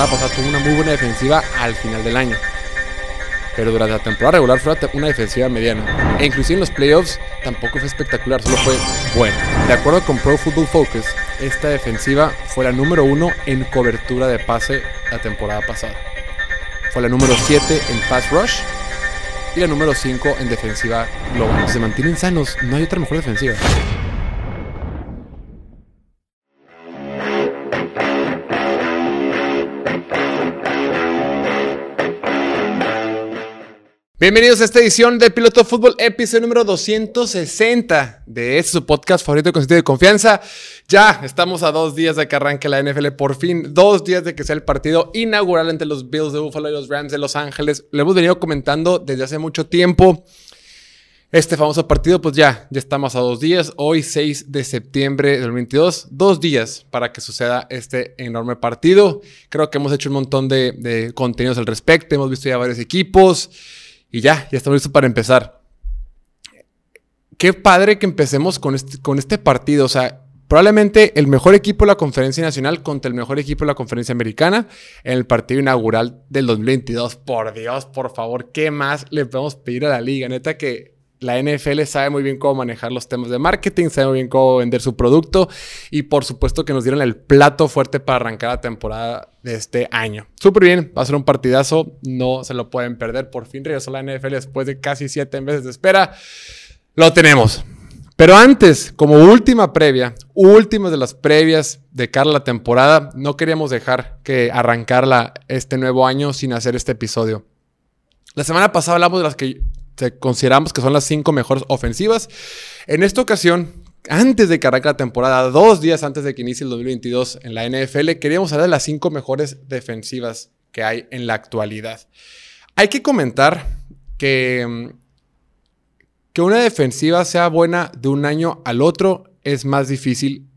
temporada pasada tuvo una muy buena defensiva al final del año. Pero durante la temporada regular fue una defensiva mediana. E inclusive en los playoffs tampoco fue espectacular, solo fue bueno. De acuerdo con Pro Football Focus, esta defensiva fue la número uno en cobertura de pase la temporada pasada. Fue la número 7 en pass rush y la número 5 en defensiva global. Se mantienen sanos, no hay otra mejor defensiva. Bienvenidos a esta edición de Piloto Fútbol, episodio número 260 de este su podcast favorito con sentido de confianza. Ya estamos a dos días de que arranque la NFL, por fin, dos días de que sea el partido inaugural entre los Bills de Buffalo y los Rams de Los Ángeles. Lo hemos venido comentando desde hace mucho tiempo. Este famoso partido, pues ya, ya estamos a dos días. Hoy, 6 de septiembre del 2022, dos días para que suceda este enorme partido. Creo que hemos hecho un montón de, de contenidos al respecto. Hemos visto ya varios equipos. Y ya, ya estamos listos para empezar. Qué padre que empecemos con este, con este partido. O sea, probablemente el mejor equipo de la Conferencia Nacional contra el mejor equipo de la Conferencia Americana en el partido inaugural del 2022. Por Dios, por favor, ¿qué más le podemos pedir a la liga? Neta que la NFL sabe muy bien cómo manejar los temas de marketing, sabe muy bien cómo vender su producto y por supuesto que nos dieron el plato fuerte para arrancar la temporada de este año. Súper bien, va a ser un partidazo, no se lo pueden perder. Por fin regresó la NFL después de casi siete meses de espera. Lo tenemos. Pero antes, como última previa, últimas de las previas de cara a la temporada, no queríamos dejar que arrancarla este nuevo año sin hacer este episodio. La semana pasada hablamos de las que consideramos que son las cinco mejores ofensivas. En esta ocasión, antes de que arranque la temporada, dos días antes de que inicie el 2022 en la NFL, queríamos hablar de las cinco mejores defensivas que hay en la actualidad. Hay que comentar que, mm, que una defensiva sea buena de un año al otro es más difícil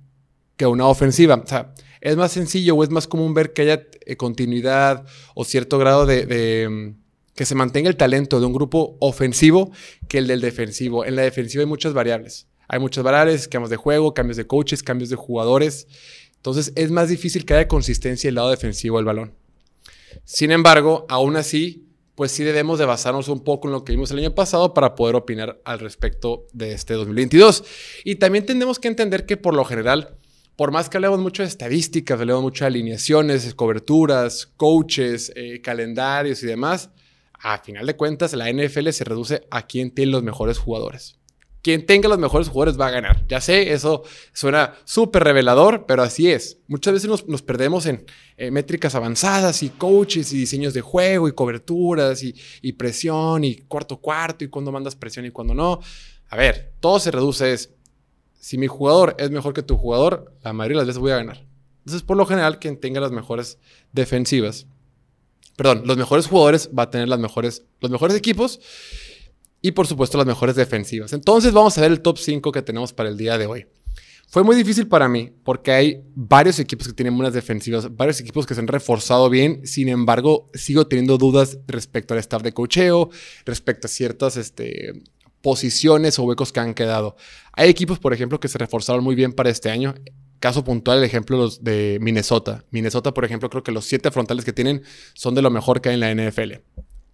que una ofensiva. O sea, es más sencillo o es más común ver que haya eh, continuidad o cierto grado de mm, que se mantenga el talento de un grupo ofensivo que el del defensivo. En la defensiva hay muchas variables. Hay muchas variables, cambios de juego, cambios de coaches, cambios de jugadores. Entonces es más difícil que haya consistencia en el lado defensivo del balón. Sin embargo, aún así, pues sí debemos de basarnos un poco en lo que vimos el año pasado para poder opinar al respecto de este 2022. Y también tenemos que entender que por lo general, por más que hablemos mucho de estadísticas, hablemos mucho de alineaciones, coberturas, coaches, eh, calendarios y demás, a final de cuentas, la NFL se reduce a quien tiene los mejores jugadores. Quien tenga los mejores jugadores va a ganar. Ya sé, eso suena súper revelador, pero así es. Muchas veces nos, perdemos en eh, métricas avanzadas y coaches y diseños de juego y coberturas y, presión y cuarto cuarto y cuando mandas presión y cuando no. A ver, todo se reduce es, si mi jugador es mejor que tu jugador, la mayoría de las veces voy a ganar. Entonces, por lo general, quien tenga las mejores defensivas perdón, los mejores jugadores va a tener las mejores, los mejores equipos y por supuesto las mejores defensivas. Entonces vamos a ver el top 5 que tenemos para el día de hoy. Fue muy difícil para mí porque hay varios equipos que tienen buenas defensivas, varios equipos que se han reforzado bien. Sin embargo, sigo teniendo dudas respecto al staff de cocheo, respecto a ciertas este, posiciones o huecos que han quedado. Hay equipos, por ejemplo, que se reforzaron muy bien para este año. Caso puntual, el ejemplo de Minnesota. Minnesota, por ejemplo, creo que los siete frontales que tienen son de lo mejor que hay en la NFL.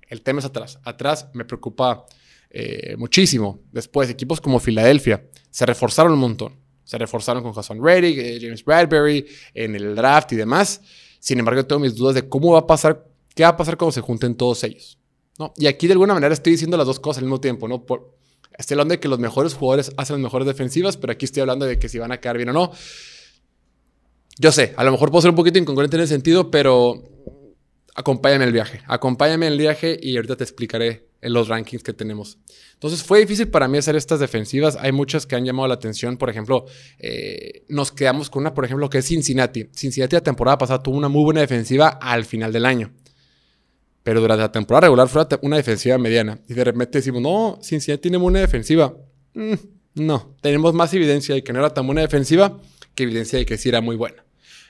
El tema es atrás. Atrás me preocupa eh, muchísimo. Después, equipos como Filadelfia se reforzaron un montón. Se reforzaron con Jason Reddick, eh, James Bradbury, en el draft y demás. Sin embargo, tengo mis dudas de cómo va a pasar, qué va a pasar cuando se junten todos ellos. ¿no? Y aquí de alguna manera estoy diciendo las dos cosas al mismo tiempo. ¿no? estoy hablando de que los mejores jugadores hacen las mejores defensivas, pero aquí estoy hablando de que si van a quedar bien o no. Yo sé, a lo mejor puedo ser un poquito incongruente en ese sentido, pero acompáñame el viaje. Acompáñame el viaje y ahorita te explicaré en los rankings que tenemos. Entonces fue difícil para mí hacer estas defensivas. Hay muchas que han llamado la atención. Por ejemplo, eh, nos quedamos con una, por ejemplo, que es Cincinnati. Cincinnati la temporada pasada tuvo una muy buena defensiva al final del año. Pero durante la temporada regular fue una defensiva mediana. Y de repente decimos, no, Cincinnati tiene una defensiva. Mm, no, tenemos más evidencia de que no era tan buena defensiva que evidencia de que sí era muy buena.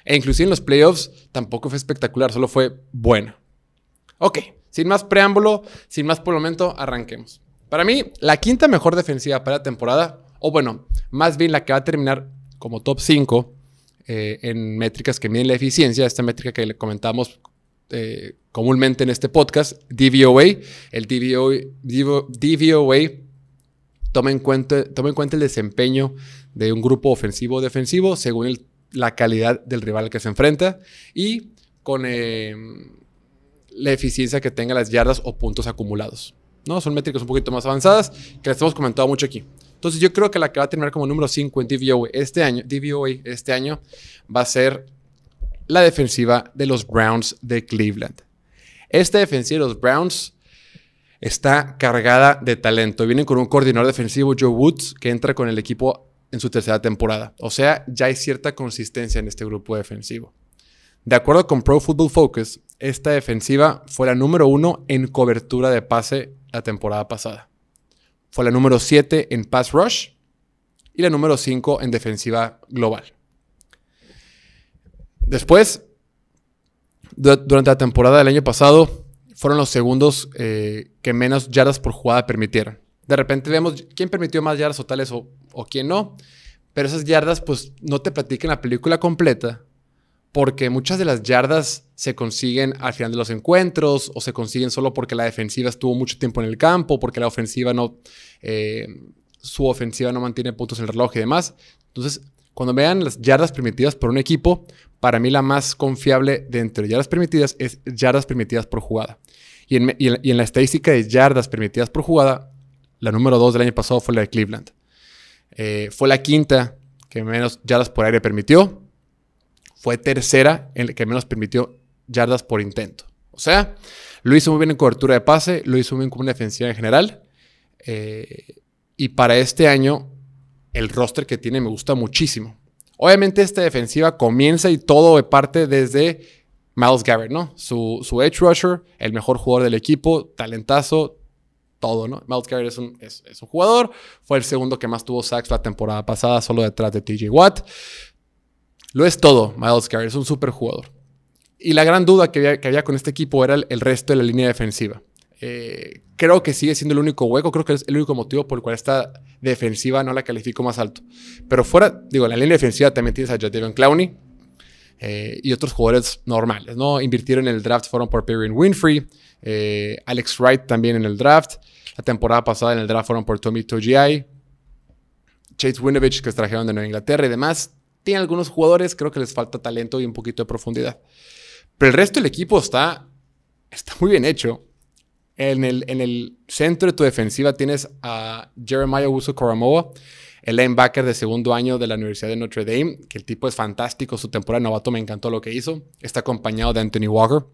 E inclusive en los playoffs tampoco fue espectacular, solo fue bueno. Ok, sin más preámbulo, sin más por el momento, arranquemos. Para mí, la quinta mejor defensiva para la temporada, o bueno, más bien la que va a terminar como top 5 eh, en métricas que miden la eficiencia, esta métrica que le comentamos eh, comúnmente en este podcast, DVOA. El DVOA, DVOA toma, en cuenta, toma en cuenta el desempeño de un grupo ofensivo o defensivo según la calidad del rival que se enfrenta y con eh, la eficiencia que tenga las yardas o puntos acumulados. ¿no? Son métricas un poquito más avanzadas que les hemos comentado mucho aquí. Entonces yo creo que la que va a terminar como número 5 en DVOA este año, DVOA este año va a ser la defensiva de los Browns de Cleveland. Esta defensiva de los Browns está cargada de talento. Vienen con un coordinador defensivo, Joe Woods, que entra con el equipo en su tercera temporada. O sea, ya hay cierta consistencia en este grupo defensivo. De acuerdo con Pro Football Focus, esta defensiva fue la número uno en cobertura de pase la temporada pasada. Fue la número 7 en pass rush y la número 5 en defensiva global. Después, durante la temporada del año pasado, fueron los segundos eh, que menos yardas por jugada permitieron. De repente vemos quién permitió más yardas totales o, o quién no, pero esas yardas pues no te platican la película completa porque muchas de las yardas se consiguen al final de los encuentros o se consiguen solo porque la defensiva estuvo mucho tiempo en el campo, porque la ofensiva no, eh, su ofensiva no mantiene puntos en el reloj y demás. Entonces, cuando vean las yardas permitidas por un equipo, para mí la más confiable de entre yardas permitidas es yardas permitidas por jugada. Y en, la estadística de yardas permitidas por jugada, la número 2 del año pasado fue la de Cleveland. Eh, fue la quinta que menos yardas por aire permitió fue tercera en la que menos permitió yardas por intento. O sea, lo hizo muy bien en cobertura de pase, lo hizo muy bien como defensiva en general. Eh, y para este año, el roster que tiene me gusta muchísimo. Obviamente esta defensiva comienza y todo parte desde Miles Garrett, ¿no? Su, su, edge rusher, el mejor jugador del equipo, talentazo, todo, ¿no? Miles Garrett es un, jugador, fue el segundo que más tuvo sacks la temporada pasada, solo detrás de TJ Watt. Lo es todo, Miles Garrett, es un super jugador. Y la gran duda que había, con este equipo era el, resto de la línea defensiva. Eh, creo que sigue siendo el único hueco, creo que es el único motivo por el cual esta defensiva no la califico más alto. Pero fuera, digo, la línea defensiva también tienes a Jadavion Clowney eh, y otros jugadores normales, ¿no? Invirtieron en el draft, fueron por Perry Winfrey, eh, Alex Wright también en el draft. La temporada pasada en el draft fueron por Tommy Togiai, Chase Winovich, que trajeron de Nueva Inglaterra y demás tiene algunos jugadores, creo que les falta talento y un poquito de profundidad. Pero el resto del equipo está, está muy bien hecho. En el, en el centro de tu defensiva tienes a Jeremiah Uso Coramoa, el linebacker de segundo año de la Universidad de Notre Dame, que el tipo es fantástico, su temporada de novato me encantó lo que hizo. Está acompañado de Anthony Walker,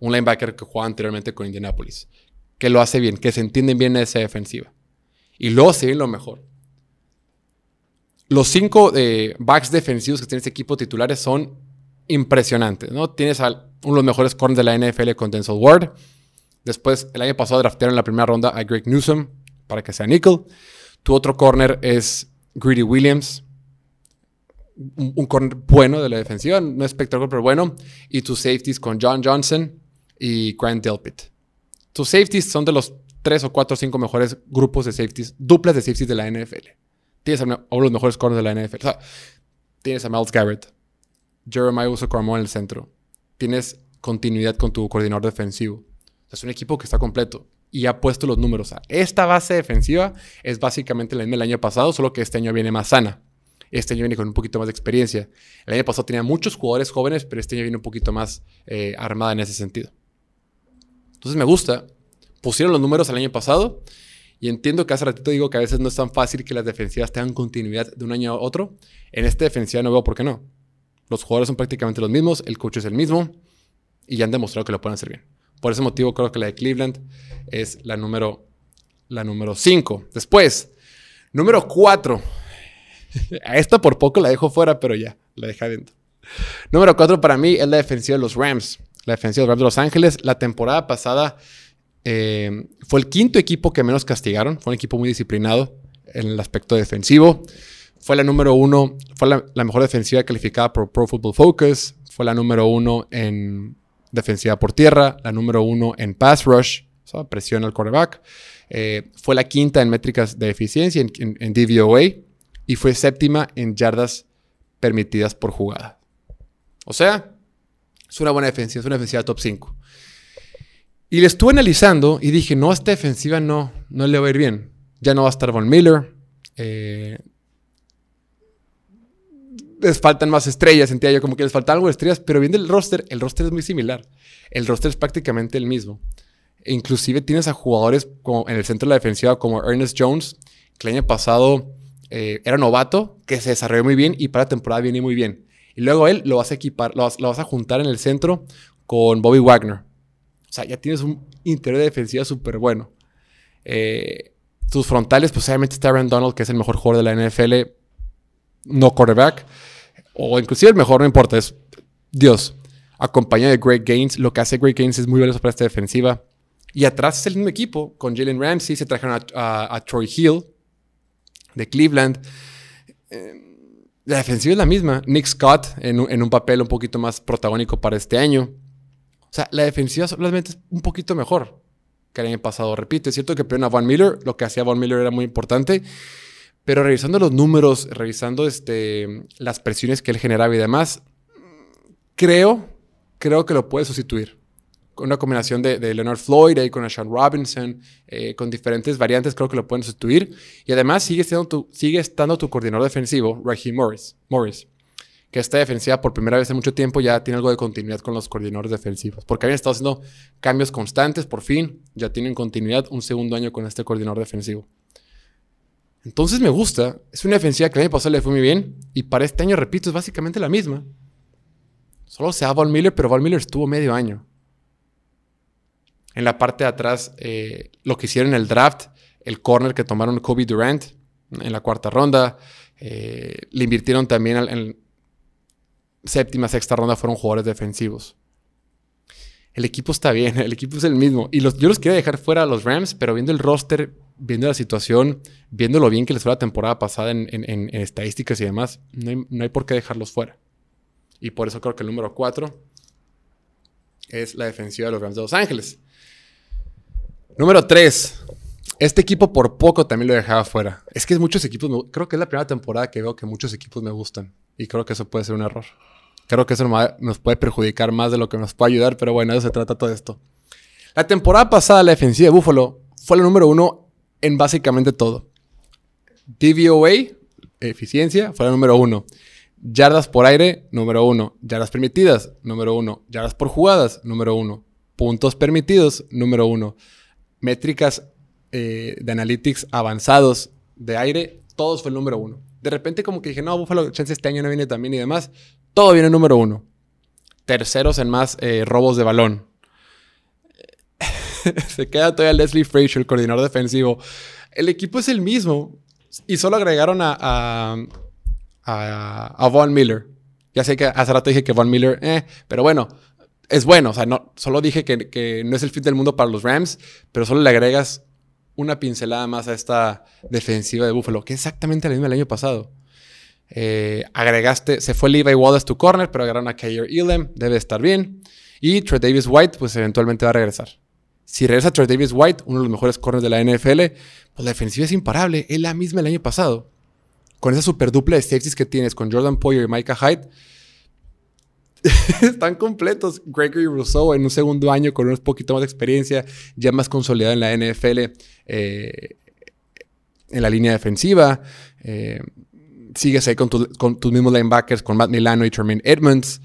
un linebacker que jugaba anteriormente con Indianapolis, que lo hace bien, que se entienden bien en esa defensiva. Y luego se ve lo mejor los cinco eh, backs defensivos que tiene este equipo titulares son impresionantes, ¿no? Tienes a uno de los mejores corners de la NFL con Denzel Ward. Después, el año pasado draftearon en la primera ronda a Greg Newsom para que sea nickel. Tu otro corner es Greedy Williams. Un, corner bueno de la defensiva, no espectacular, pero bueno. Y tus safeties con John Johnson y Grant Delpit. Tus safeties son de los tres o cuatro o cinco mejores grupos de safeties, duplas de safeties de la NFL. Tienes a uno de los mejores corners de la NFL. O sea, tienes a Miles Garrett, Jeremiah Uso en el centro. Tienes continuidad con tu coordinador defensivo. es un equipo que está completo y ha puesto los números. esta base defensiva es básicamente la misma del año pasado, solo que este año viene más sana. Este año viene con un poquito más de experiencia. El año pasado tenía muchos jugadores jóvenes, pero este año viene un poquito más eh, armada en ese sentido. Entonces me gusta. Pusieron los números el año pasado y entiendo que hace ratito digo que a veces no es tan fácil que las defensivas tengan continuidad de un año a otro. En esta defensiva no veo por qué no. Los jugadores son prácticamente los mismos, el coach es el mismo y ya han demostrado que lo pueden hacer bien. Por ese motivo creo que la de Cleveland es la número la número 5. Después, número 4. A esta por poco la dejo fuera, pero ya, la dejé adentro. Número 4 para mí es la defensiva de los Rams. La defensiva de los Rams de Los Ángeles. La temporada pasada eh, fue el quinto equipo que menos castigaron. Fue un equipo muy disciplinado en el aspecto defensivo. Fue la número uno, fue la, mejor defensiva calificada por Pro Football Focus. Fue la número uno en defensiva por tierra, la número uno en pass rush, presión al quarterback. Eh, fue la quinta en métricas de eficiencia en, en, DVOA y fue séptima en yardas permitidas por jugada. O sea, es una buena defensiva, es una defensiva top 5. Y le estuve analizando y dije, no, esta defensiva no, no le va a ir bien. Ya no va a estar Von Miller. Eh, les faltan más estrellas, sentía yo como que les falta algo de estrellas, pero viendo el roster, el roster es muy similar. El roster es prácticamente el mismo. E inclusive tienes a jugadores como en el centro de la defensiva como Ernest Jones, que el año pasado eh, era novato, que se desarrolló muy bien y para la temporada viene muy bien. Y luego él lo vas a equipar, lo vas, a juntar en el centro con Bobby Wagner. O sea, ya tienes un interior de defensiva súper bueno. Eh, tus frontales, pues obviamente está Aaron Donald, que es el mejor jugador de la NFL, no quarterback o inclusive el mejor, no importa, es Dios. Acompañado de Greg Gaines, lo que hace Greg Gaines es muy valioso para esta defensiva. Y atrás es el mismo equipo, con Jalen Ramsey, se trajeron a, Troy Hill de Cleveland. Eh, la defensiva es la misma. Nick Scott en un, papel un poquito más protagónico para este año. O sea, la defensiva solamente es un poquito mejor que el año pasado. Repito, es cierto que perdieron a Von Miller. Lo que hacía Von Miller era muy importante. Pero revisando los números, revisando este, las presiones que él generaba y demás, creo, creo que lo puede sustituir. Una combinación de, Leonard Floyd, ahí con Sean Robinson, eh, con diferentes variantes, creo que lo pueden sustituir. Y además sigue estando tu, sigue estando tu coordinador defensivo, Raheem Morris, Morris, que esta defensiva por primera vez en mucho tiempo ya tiene algo de continuidad con los coordinadores defensivos. Porque habían estado haciendo cambios constantes, por fin ya tienen continuidad un segundo año con este coordinador defensivo. Entonces me gusta. Es una defensiva que el año pasado le fue muy bien. Y para este año, repito, es básicamente la misma. Solo se da Von Miller, pero Von Miller estuvo medio año. En la parte de atrás, eh, lo que hicieron en el draft, el corner que tomaron Kobe Durant en la cuarta ronda. Eh, le invirtieron también en séptima, sexta ronda, fueron jugadores defensivos. El equipo está bien, el equipo es el mismo. Y yo los quería dejar fuera a los Rams, pero viendo el roster, viendo la situación, viendo lo bien que les fue la temporada pasada en, estadísticas y demás, no hay, por qué dejarlos fuera. Y por eso creo que el número 4 es la defensiva de los Rams de Los Ángeles. Número 3. Este equipo por poco también lo dejaba fuera. Es que muchos equipos, creo que es la primera temporada que veo que muchos equipos me gustan. Y creo que eso puede ser un error. Creo que eso nos puede perjudicar más de lo que nos puede ayudar, pero bueno, de eso se trata todo esto. La temporada pasada la defensiva de Buffalo fue la número uno en básicamente todo. DVOA, eficiencia, fue la número uno. Yardas por aire, número uno. Yardas permitidas, número uno. Yardas por jugadas, número uno. Puntos permitidos, número uno. Métricas eh, de analytics avanzados de aire, todos fue el número uno. De repente como que dije, no, Buffalo chance este año no viene también y demás. Todo viene número uno. Terceros en más eh, robos de balón. se queda todavía Leslie Frazier, el coordinador defensivo. El equipo es el mismo. Y solo agregaron a, a, a, Von Miller. Ya sé que hace rato dije que Von Miller, eh, pero bueno, es bueno. O sea, no, solo dije que, no es el fin del mundo para los Rams, pero solo le agregas una pincelada más a esta defensiva de Buffalo, que es exactamente la misma del año pasado. Eh, agregaste, se fue Levi Wallace tu corner, pero agarraron a Kair Elam, debe estar bien. Y Trey Davis White, pues eventualmente va a regresar. Si regresa Trey Davis White, uno de los mejores corners de la NFL, pues la defensiva es imparable. Es la misma el año pasado. Con esa super dupla de safeties que tienes con Jordan Poyer y Micah Hyde, están completos. Gregory Rousseau en un segundo año con un poquito más de experiencia, ya más consolidado en la NFL, eh, en la línea defensiva. Eh, sigues ahí con, tus mismos linebackers, con Matt Milano y Tremaine Edmonds.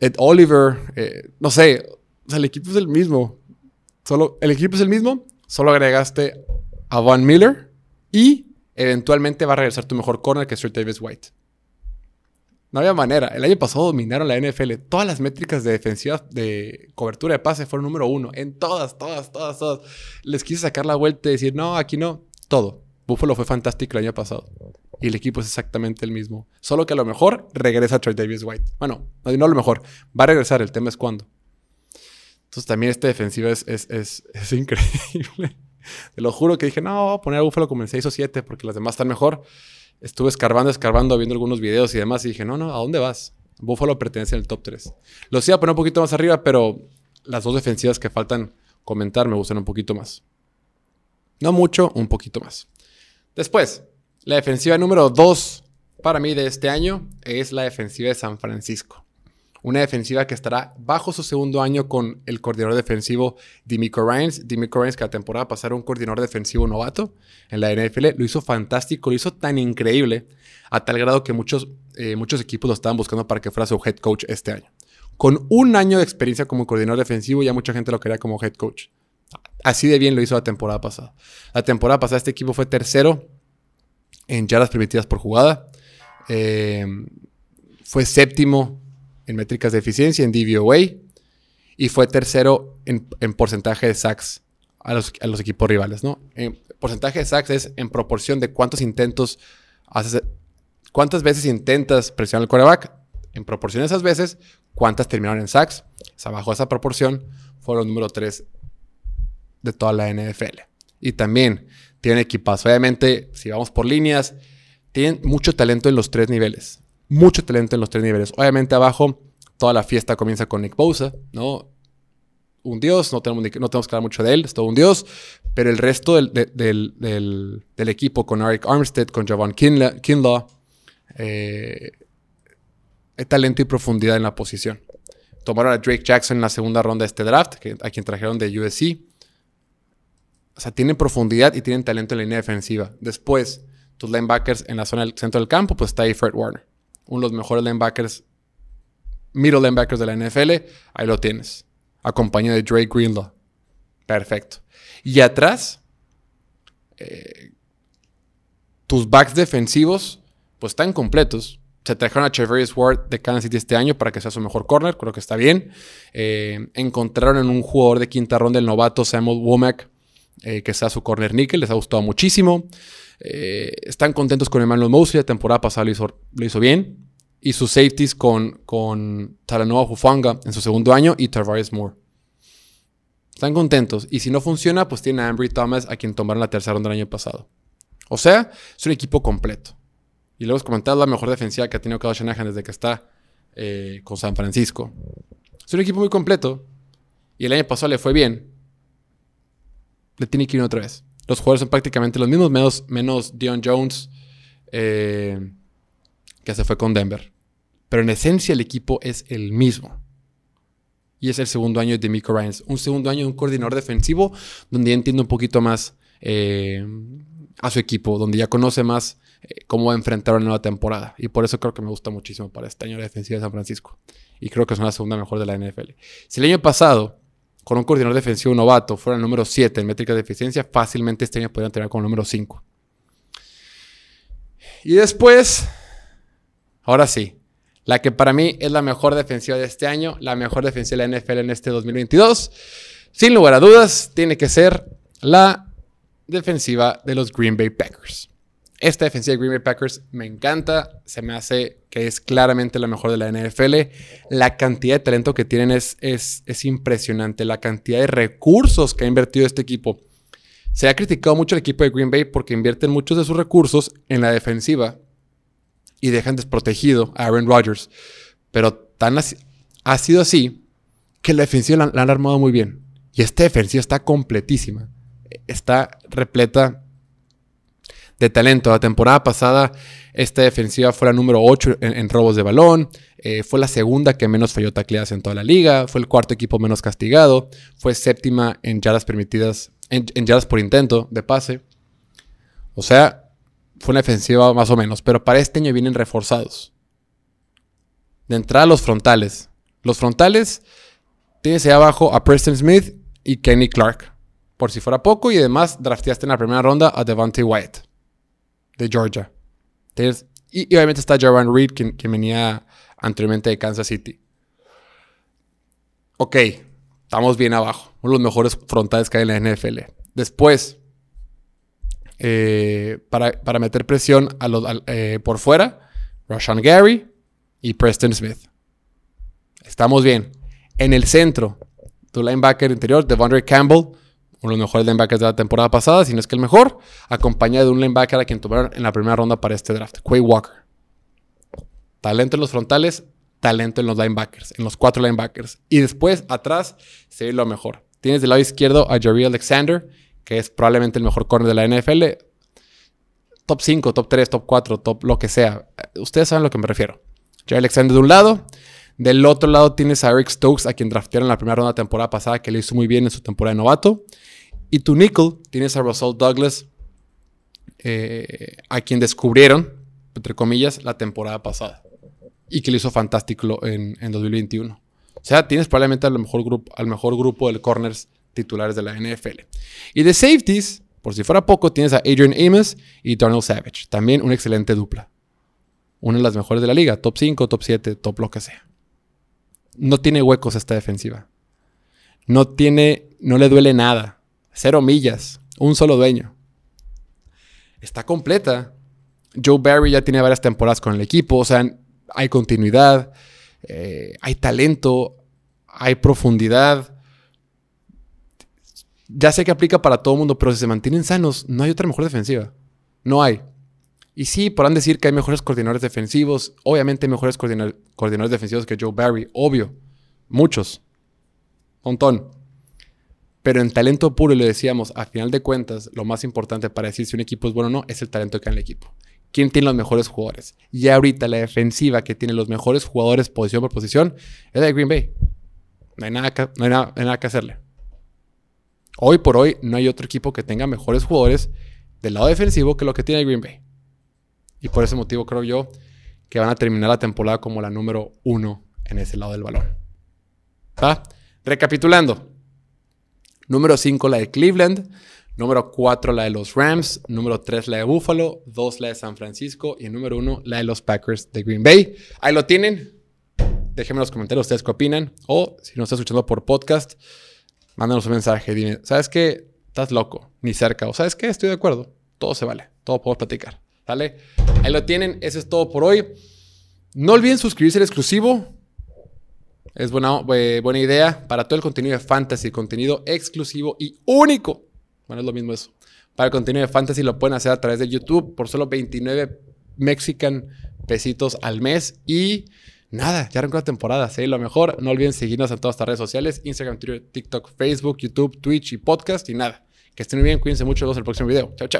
Ed Oliver, eh, no sé, el equipo es el mismo. Solo, el equipo es el mismo, solo agregaste a Von Miller y eventualmente va a regresar tu mejor corner que es Trey Davis White. No había manera. El año pasado dominaron la NFL. Todas las métricas de defensiva de cobertura de pase fueron número uno. En todas, todas, todas, todas. Les quise sacar la vuelta y decir, no, aquí no. Todo. Buffalo fue fantástico el año pasado. Y el equipo es exactamente el mismo. Solo que a lo mejor regresa Trey Davis White. Bueno, no, a lo mejor. Va a regresar. El tema es cuándo. Entonces también esta defensiva es, es, increíble. Te lo juro que dije, no, voy a poner a Buffalo como en 6 o 7 porque las demás están mejor. Estuve escarbando, escarbando, viendo algunos videos y demás y dije, no, no, ¿a dónde vas? Buffalo pertenece al top 3. Los iba a poner un poquito más arriba, pero las dos defensivas que faltan comentar me gustan un poquito más. No mucho, un poquito más. Después, la defensiva número 2 para mí de este año es la defensiva de San Francisco. Una defensiva que estará bajo su segundo año con el coordinador defensivo Dimico Ryans. Dimico Ryans que la temporada pasada un coordinador defensivo novato en la NFL. Lo hizo fantástico, lo hizo tan increíble a tal grado que muchos, eh, muchos equipos lo estaban buscando para que fuera su head coach este año. Con un año de experiencia como coordinador defensivo ya mucha gente lo quería como head coach. Así de bien lo hizo la temporada pasada. La temporada pasada este equipo fue tercero en yardas permitidas por jugada. Eh, fue séptimo en métricas de eficiencia, en DVOA, y fue tercero en, porcentaje de sacks a los, equipos rivales, ¿no? En porcentaje de sacks es en proporción de cuántos intentos haces, cuántas veces intentas presionar al quarterback, en proporción de esas veces, cuántas terminaron en sacks. abajo de esa proporción fueron número 3 de toda la NFL. Y también tienen equipas. Obviamente, si vamos por líneas, tienen mucho talento en los tres niveles mucho talento en los tres niveles. Obviamente abajo toda la fiesta comienza con Nick Bosa, ¿no? Un dios, no tenemos, que hablar mucho de él, es todo un dios, pero el resto del, equipo con Eric Armstead, con Javon Kinlaw, eh, hay talento y profundidad en la posición. Tomaron a Drake Jackson en la segunda ronda de este draft, a quien trajeron de USC. O sea, tienen profundidad y tienen talento en la línea defensiva. Después, tus linebackers en la zona del centro del campo, pues está ahí Fred Warner uno de los mejores linebackers, middle linebackers de la NFL, ahí lo tienes. Acompañado de Drake Greenlaw. Perfecto. Y atrás, eh, tus backs defensivos, pues están completos. Se trajeron a Cheverius Ward de Kansas City este año para que sea su mejor corner, creo que está bien. Eh, encontraron en un jugador de quinta ronda el novato Samuel Womack, eh, que sea su corner nickel, les ha gustado muchísimo. Eh, están contentos con Emmanuel Mosley, la temporada pasada lo hizo, hizo bien. Y sus safeties con, con Talanoa Hufanga en su segundo año y Tarvaris Moore. Están contentos. Y si no funciona, pues tiene a Ambry Thomas, a quien tomaron la tercera ronda del año pasado. O sea, es un equipo completo. Y luego os comentaba la mejor defensiva que ha tenido Kyle Shanahan desde que está eh, con San Francisco. Es un equipo muy completo. Y el año pasado le fue bien. Le tiene que ir otra vez. Los jugadores son prácticamente los mismos, menos, menos Dion Jones, eh, que se fue con Denver. Pero en esencia el equipo es el mismo. Y es el segundo año de Miko Ryans. Un segundo año de un coordinador defensivo donde ya entiende un poquito más eh, a su equipo, donde ya conoce más eh, cómo va a enfrentar una nueva temporada. Y por eso creo que me gusta muchísimo para este año la defensiva de San Francisco. Y creo que es una segunda mejor de la NFL. Si el año pasado con un coordinador defensivo novato fuera el número 7 en métricas de eficiencia, fácilmente este año podrían tener como número 5. Y después, ahora sí, la que para mí es la mejor defensiva de este año, la mejor defensiva de la NFL en este 2022, sin lugar a dudas, tiene que ser la defensiva de los Green Bay Packers. Esta defensiva de Green Bay Packers me encanta, se me hace que es claramente la mejor de la NFL. La cantidad de talento que tienen es, es, es impresionante, la cantidad de recursos que ha invertido este equipo. Se ha criticado mucho el equipo de Green Bay porque invierten muchos de sus recursos en la defensiva y dejan desprotegido a Aaron Rodgers. Pero tan ha sido así que la defensiva la, la han armado muy bien. Y esta defensiva está completísima. Está repleta de talento. La temporada pasada, esta defensiva fue la número 8 en, robos de balón. Eh, fue la segunda que menos falló tacleadas en toda la liga. Fue el cuarto equipo menos castigado. Fue séptima en yardas permitidas, en, yardas por intento de pase. O sea, fue una defensiva más o menos. Pero para este año vienen reforzados. De entrada, los frontales. Los frontales, tienes ahí abajo a Preston Smith y Kenny Clark. Por si fuera poco, y además drafteaste en la primera ronda a Devante White de Georgia. y, obviamente está Jaron Reed, quien, venía anteriormente de Kansas City. Ok, estamos bien abajo. Uno de los mejores frontales que hay en la NFL. Después, eh, para, meter presión eh, por fuera, Rashawn Gary y Preston Smith. Estamos bien. En el centro, tu linebacker interior, Devondre Campbell uno de los mejores linebackers de la temporada pasada, si no es que el mejor, acompañado de un linebacker a quien tomaron en la primera ronda para este draft, Quay Walker. Talento en los frontales, talento en los linebackers, en los cuatro linebackers. Y después, atrás, se ve lo mejor. Tienes del lado izquierdo a Jerry Alexander, que es probablemente el mejor corner de la NFL. top 5, top 3, top 4, top lo que sea. Ustedes saben a lo que me refiero. Jay Alexander de un lado. Del otro lado tienes a Eric Stokes, a quien draftearon en la primera ronda de temporada pasada, que le hizo muy bien en su temporada de novato. Y tu nickel tienes a Russell Douglas, eh, a quien descubrieron, entre comillas, la temporada pasada. Y que le hizo fantástico en, en 2021. O sea, tienes probablemente al mejor, grupo, al mejor grupo de corners titulares de la NFL. Y de safeties, por si fuera poco, tienes a Adrian Amos y Donald Savage. También una excelente dupla. Una de las mejores de la liga. Top 5, top 7, top lo que sea. No tiene huecos esta defensiva. No tiene, no le duele nada. Cero millas. Un solo dueño. Está completa. Joe Barry ya tiene varias temporadas con el equipo. O sea, hay continuidad. Eh, hay talento. Hay profundidad ya sé que aplica para todo el mundo, pero si se mantienen sanos, no hay otra mejor defensiva. No hay. Y sí, podrán decir que hay mejores coordinadores defensivos. Obviamente hay mejores coordinadores defensivos que Joe Barry. Obvio. Muchos. Montón. Pero en talento puro, y le decíamos, a final de cuentas, lo más importante para decir si un equipo es bueno o no es el talento que hay en el equipo. ¿Quién tiene los mejores jugadores? Y ahorita la defensiva que tiene los mejores jugadores posición por posición es la de Green Bay. No hay nada no hay nada que hacerle. Hoy por hoy no hay otro equipo que tenga mejores jugadores del lado defensivo que lo que tiene Green Bay. Y por ese motivo creo yo que van a terminar la temporada como la número uno en ese lado del balón. ¿Va? Recapitulando. Número 5 la de Cleveland. Número 4 la de los Rams. Número 3 la de Buffalo. 2 la de San Francisco. Y número 1 la de los Packers de Green Bay. Ahí lo tienen. Déjenme en los comentarios ustedes qué opinan. O si nos están escuchando por podcast mándanos un mensaje, dime, ¿sabes qué? Estás loco, ni cerca. O ¿sabes qué? Estoy de acuerdo. Todo se vale. Todo podemos platicar. ¿Sale? Ahí lo tienen. Eso es todo por hoy. No olviden suscribirse al exclusivo. Es buena, buena idea para todo el contenido de fantasy, contenido exclusivo y único. Bueno, es lo mismo eso. Para el contenido de fantasy lo pueden hacer a través de YouTube por solo 29 Mexican pesitos al mes y nada, ya arrancó la temporada, ¿sí? Lo mejor, no olviden seguirnos en todas estas redes sociales, Instagram, Twitter, TikTok, Facebook, YouTube, Twitch y podcast y nada. Que estén muy bien, cuídense mucho, nos vemos en el próximo video. Chao, chao.